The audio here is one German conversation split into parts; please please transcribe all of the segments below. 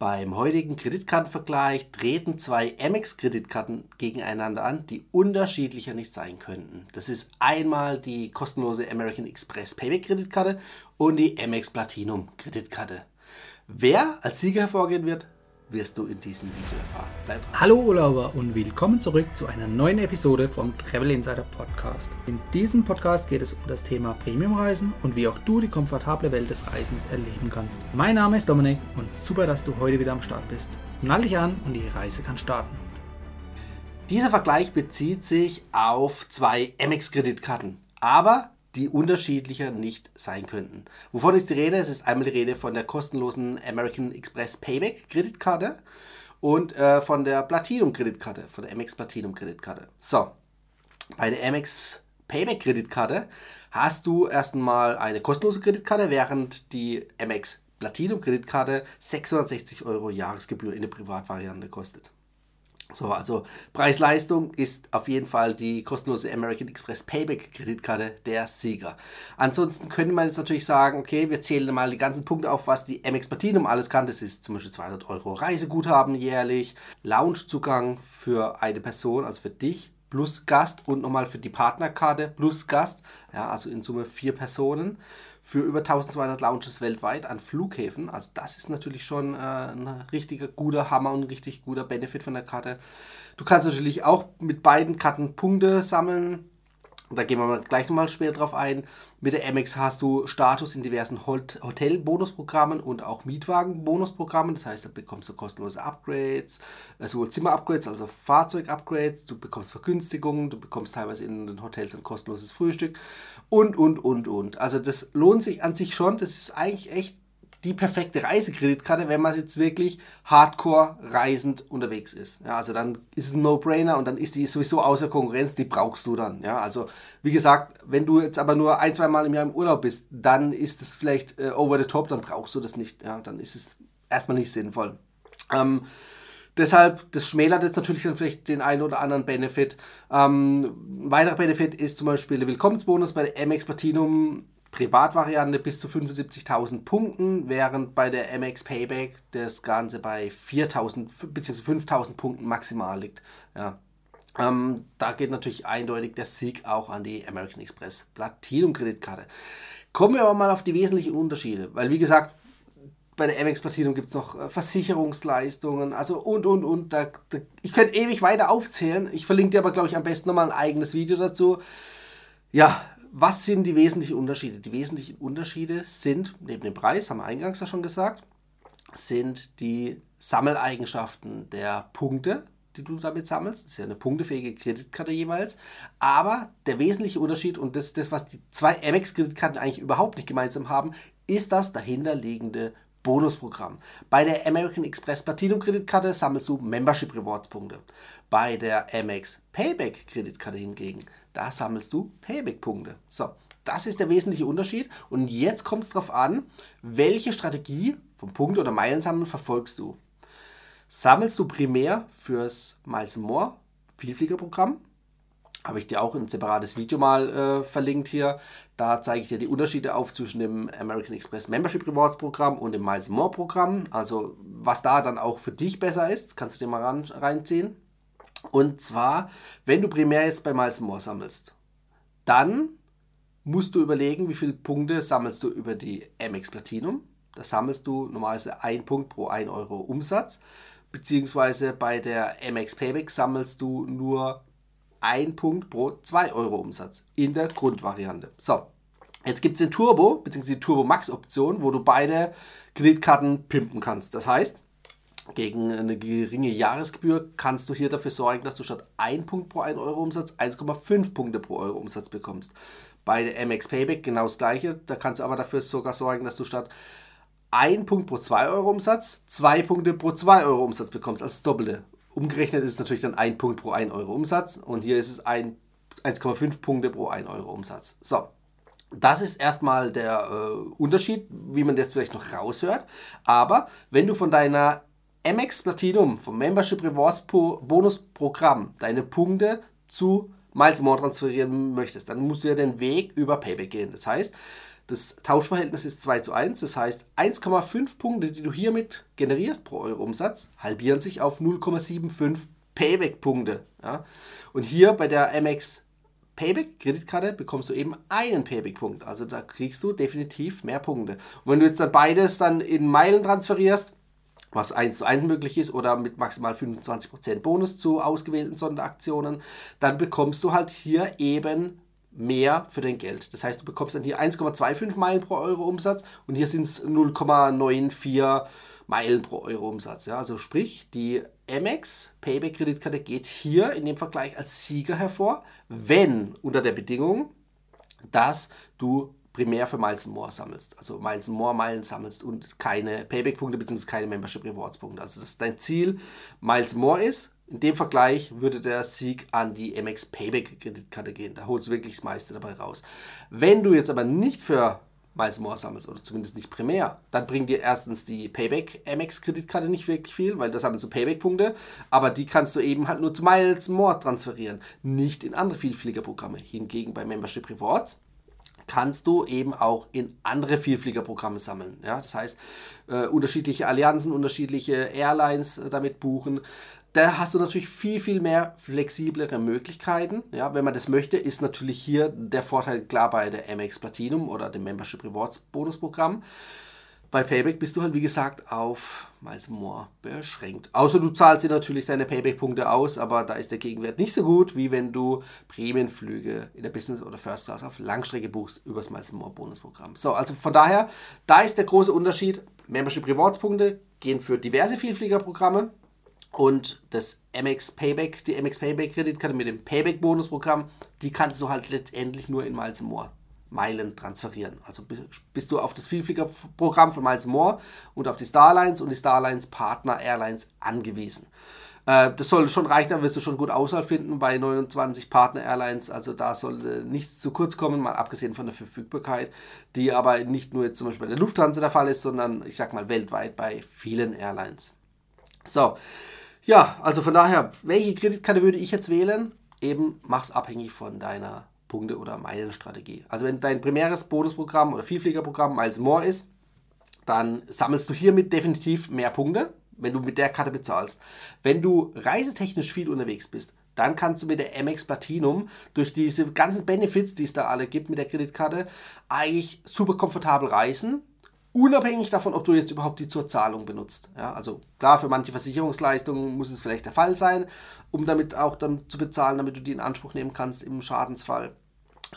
Beim heutigen Kreditkartenvergleich treten zwei Amex-Kreditkarten gegeneinander an, die unterschiedlicher nicht sein könnten. Das ist einmal die kostenlose American Express Payback Kreditkarte und die Amex Platinum Kreditkarte. Wer als Sieger hervorgehen wird, wirst du in diesem Video erfahren. Bleib dran. Hallo Urlauber und willkommen zurück zu einer neuen Episode vom Travel Insider Podcast. In diesem Podcast geht es um das Thema Premiumreisen und wie auch du die komfortable Welt des Reisens erleben kannst. Mein Name ist Dominik und super, dass du heute wieder am Start bist. Nall dich an und die Reise kann starten. Dieser Vergleich bezieht sich auf zwei Amex-Kreditkarten, aber die unterschiedlicher nicht sein könnten. Wovon ist die Rede? Es ist einmal die Rede von der kostenlosen American Express Payback Kreditkarte und äh, von der Platinum Kreditkarte, von der Amex Platinum Kreditkarte. So, bei der Amex Payback Kreditkarte hast du erstmal eine kostenlose Kreditkarte, während die Amex Platinum Kreditkarte 660 Euro Jahresgebühr in der Privatvariante kostet. So, also Preis-Leistung ist auf jeden Fall die kostenlose American Express Payback Kreditkarte der Sieger. Ansonsten könnte man jetzt natürlich sagen, okay, wir zählen mal die ganzen Punkte auf, was die MX Platinum alles kann. Das ist zum Beispiel 200 Euro Reiseguthaben jährlich, Loungezugang für eine Person, also für dich plus Gast und nochmal für die Partnerkarte plus Gast, ja, also in Summe vier Personen für über 1200 Lounges weltweit an Flughäfen. Also das ist natürlich schon äh, ein richtiger guter Hammer und ein richtig guter Benefit von der Karte. Du kannst natürlich auch mit beiden Karten Punkte sammeln da gehen wir gleich nochmal später drauf ein. Mit der Amex hast du Status in diversen Hotel-Bonusprogrammen und auch Mietwagen-Bonusprogrammen. Das heißt, da bekommst du kostenlose Upgrades, äh, sowohl Zimmer-Upgrades als auch Fahrzeug-Upgrades. Du bekommst Vergünstigungen, du bekommst teilweise in den Hotels ein kostenloses Frühstück und, und, und, und. Also das lohnt sich an sich schon. Das ist eigentlich echt die perfekte Reisekreditkarte, wenn man jetzt wirklich hardcore reisend unterwegs ist. Ja, also dann ist es ein No-Brainer und dann ist die sowieso außer Konkurrenz, die brauchst du dann. Ja, also wie gesagt, wenn du jetzt aber nur ein, zwei Mal im Jahr im Urlaub bist, dann ist es vielleicht äh, over the top, dann brauchst du das nicht. Ja, dann ist es erstmal nicht sinnvoll. Ähm, Deshalb, das schmälert jetzt natürlich dann vielleicht den einen oder anderen Benefit. Ähm, ein weiterer Benefit ist zum Beispiel der Willkommensbonus bei der MX Platinum Privatvariante bis zu 75.000 Punkten, während bei der MX Payback das Ganze bei 4.000 bzw. 5.000 Punkten maximal liegt. Ja. Ähm, da geht natürlich eindeutig der Sieg auch an die American Express Platinum Kreditkarte. Kommen wir aber mal auf die wesentlichen Unterschiede, weil wie gesagt, bei der MX Platinum gibt es noch äh, Versicherungsleistungen, also und und und. Da, da, ich könnte ewig weiter aufzählen. Ich verlinke dir aber, glaube ich, am besten nochmal ein eigenes Video dazu. Ja, was sind die wesentlichen Unterschiede? Die wesentlichen Unterschiede sind, neben dem Preis, haben wir eingangs ja schon gesagt, sind die Sammeleigenschaften der Punkte, die du damit sammelst. Das ist ja eine punktefähige Kreditkarte jeweils. Aber der wesentliche Unterschied und das, das was die zwei Amex-Kreditkarten eigentlich überhaupt nicht gemeinsam haben, ist das dahinterliegende Bonusprogramm. Bei der American Express Platinum Kreditkarte sammelst du Membership Rewards Punkte. Bei der Amex Payback Kreditkarte hingegen, da sammelst du Payback Punkte. So, das ist der wesentliche Unterschied. Und jetzt kommt es darauf an, welche Strategie vom Punkt- oder Meilensammeln verfolgst du. Sammelst du primär fürs Miles More Vielfliegerprogramm habe ich dir auch ein separates Video mal äh, verlinkt hier. Da zeige ich dir die Unterschiede auf zwischen dem American Express Membership Rewards Programm und dem Miles More Programm. Also was da dann auch für dich besser ist, kannst du dir mal ran, reinziehen. Und zwar, wenn du primär jetzt bei Miles More sammelst, dann musst du überlegen, wie viele Punkte sammelst du über die MX Platinum. Da sammelst du normalerweise ein Punkt pro 1 Euro Umsatz. Beziehungsweise bei der MX Payback sammelst du nur ein Punkt pro 2 Euro Umsatz in der Grundvariante. So, jetzt gibt es den Turbo bzw. die Turbo Max Option, wo du beide Kreditkarten pimpen kannst. Das heißt, gegen eine geringe Jahresgebühr kannst du hier dafür sorgen, dass du statt 1 Punkt pro 1 Euro Umsatz 1,5 Punkte pro Euro Umsatz bekommst. Bei der MX Payback genau das gleiche. Da kannst du aber dafür sogar sorgen, dass du statt 1 Punkt pro 2 Euro Umsatz 2 Punkte pro 2 Euro Umsatz bekommst, als das Doppelte. Umgerechnet ist es natürlich dann ein Punkt pro 1 Euro Umsatz und hier ist es 1,5 Punkte pro 1 Euro Umsatz. So, das ist erstmal der äh, Unterschied, wie man jetzt vielleicht noch raushört. Aber wenn du von deiner MX Platinum, vom Membership Rewards Bonus Programm, deine Punkte zu Miles More transferieren möchtest, dann musst du ja den Weg über Payback gehen. Das heißt, Das Tauschverhältnis ist 2 zu 1, das heißt 1,5 Punkte, die du hiermit generierst pro Euro Umsatz, halbieren sich auf 0,75 Payback-Punkte. Ja? Und hier bei der MX Payback-Kreditkarte bekommst du eben einen Payback-Punkt. Also da kriegst du definitiv mehr Punkte. Und wenn du jetzt dann beides dann in Meilen transferierst, was 1 zu 1 möglich ist oder mit maximal 25% Bonus zu ausgewählten Sonderaktionen, dann bekommst du halt hier eben mehr für dein Geld. Das heißt, du bekommst dann hier 1,25 Meilen pro Euro Umsatz und hier sind es 0,94 Meilen pro Euro Umsatz. Ja, also sprich, die Amex Payback Kreditkarte geht hier in dem Vergleich als Sieger hervor, wenn unter der Bedingung, dass du primär für Miles More sammelst. Also Miles More Meilen sammelst und keine Payback-Punkte bzw. keine Membership Rewards-Punkte. Also dass dein Ziel Miles More ist. In dem Vergleich würde der Sieg an die MX Payback Kreditkarte gehen. Da holst du wirklich das meiste dabei raus. Wenn du jetzt aber nicht für Miles More sammelst oder zumindest nicht primär, dann bringt dir erstens die Payback MX Kreditkarte nicht wirklich viel, weil da sammelst du Payback-Punkte, aber die kannst du eben halt nur zu Miles More transferieren, nicht in andere Vielfliegerprogramme. Hingegen bei Membership Rewards kannst du eben auch in andere Vielfliegerprogramme sammeln. Ja? Das heißt, äh, unterschiedliche Allianzen, unterschiedliche Airlines äh, damit buchen. Da hast du natürlich viel, viel mehr flexiblere Möglichkeiten. Ja, wenn man das möchte, ist natürlich hier der Vorteil klar bei der MX Platinum oder dem Membership Rewards Bonusprogramm. Bei Payback bist du halt, wie gesagt, auf Miles More beschränkt. Außer du zahlst dir natürlich deine Payback-Punkte aus, aber da ist der Gegenwert nicht so gut, wie wenn du Prämienflüge in der Business- oder First Class auf Langstrecke buchst über das Miles More Bonusprogramm. So, also von daher, da ist der große Unterschied. Membership Rewards-Punkte gehen für diverse Vielfliegerprogramme und das MX Payback, die MX Payback Kreditkarte mit dem Payback-Bonusprogramm, die kannst du halt letztendlich nur in Miles More Meilen transferieren. Also bist du auf das Vielfliegerprogramm von Miles More und auf die Starlines und die Starlines Partner Airlines angewiesen. Äh, das soll schon reichen, da wirst du schon gut Auswahl finden bei 29 Partner Airlines. Also da soll nichts zu kurz kommen, mal abgesehen von der Verfügbarkeit, die aber nicht nur jetzt zum Beispiel bei der Lufthansa der Fall ist, sondern ich sag mal weltweit bei vielen Airlines. So, ja, also von daher, welche Kreditkarte würde ich jetzt wählen? Eben mach's abhängig von deiner Punkte- oder Meilenstrategie. Also wenn dein primäres Bonusprogramm oder Vielfliegerprogramm Miles More ist, dann sammelst du hiermit definitiv mehr Punkte, wenn du mit der Karte bezahlst. Wenn du reisetechnisch viel unterwegs bist, dann kannst du mit der MX Platinum durch diese ganzen Benefits, die es da alle gibt mit der Kreditkarte, eigentlich super komfortabel reisen unabhängig davon, ob du jetzt überhaupt die zur Zahlung benutzt. Ja, also klar, für manche Versicherungsleistungen muss es vielleicht der Fall sein, um damit auch dann zu bezahlen, damit du die in Anspruch nehmen kannst im Schadensfall.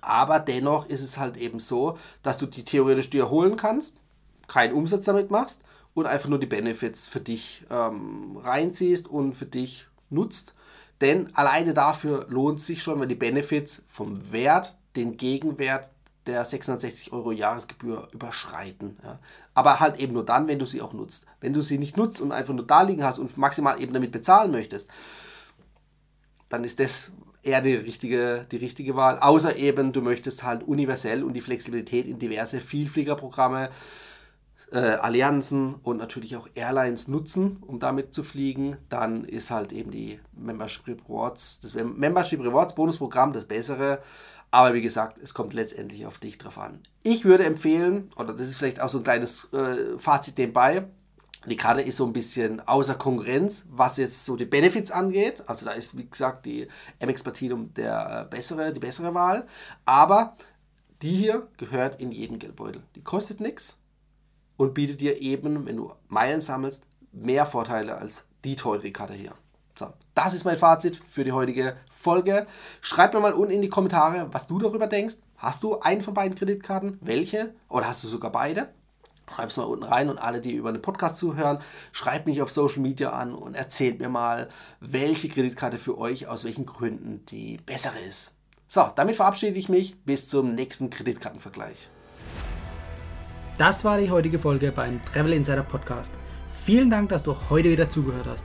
Aber dennoch ist es halt eben so, dass du die theoretisch dir holen kannst, keinen Umsatz damit machst und einfach nur die Benefits für dich ähm, reinziehst und für dich nutzt. Denn alleine dafür lohnt sich schon, wenn die Benefits vom Wert den Gegenwert der 660 Euro Jahresgebühr überschreiten. Ja. Aber halt eben nur dann, wenn du sie auch nutzt. Wenn du sie nicht nutzt und einfach nur da liegen hast und maximal eben damit bezahlen möchtest, dann ist das eher die richtige, die richtige Wahl. Außer eben, du möchtest halt universell und die Flexibilität in diverse Vielfliegerprogramme, äh, Allianzen und natürlich auch Airlines nutzen, um damit zu fliegen, dann ist halt eben die Membership Rewards, das Membership Rewards Bonusprogramm das bessere aber wie gesagt, es kommt letztendlich auf dich drauf an. Ich würde empfehlen, oder das ist vielleicht auch so ein kleines äh, Fazit nebenbei, die Karte ist so ein bisschen außer Konkurrenz, was jetzt so die Benefits angeht. Also da ist, wie gesagt, die MX Platinum der äh, bessere, die bessere Wahl. Aber die hier gehört in jeden Geldbeutel. Die kostet nichts und bietet dir eben, wenn du Meilen sammelst, mehr Vorteile als die teure Karte hier. So, das ist mein Fazit für die heutige Folge. Schreib mir mal unten in die Kommentare, was du darüber denkst. Hast du einen von beiden Kreditkarten? Welche? Oder hast du sogar beide? Schreib es mal unten rein und alle, die über den Podcast zuhören, schreibt mich auf Social Media an und erzählt mir mal, welche Kreditkarte für euch aus welchen Gründen die bessere ist. So, damit verabschiede ich mich. Bis zum nächsten Kreditkartenvergleich. Das war die heutige Folge beim Travel Insider Podcast. Vielen Dank, dass du heute wieder zugehört hast.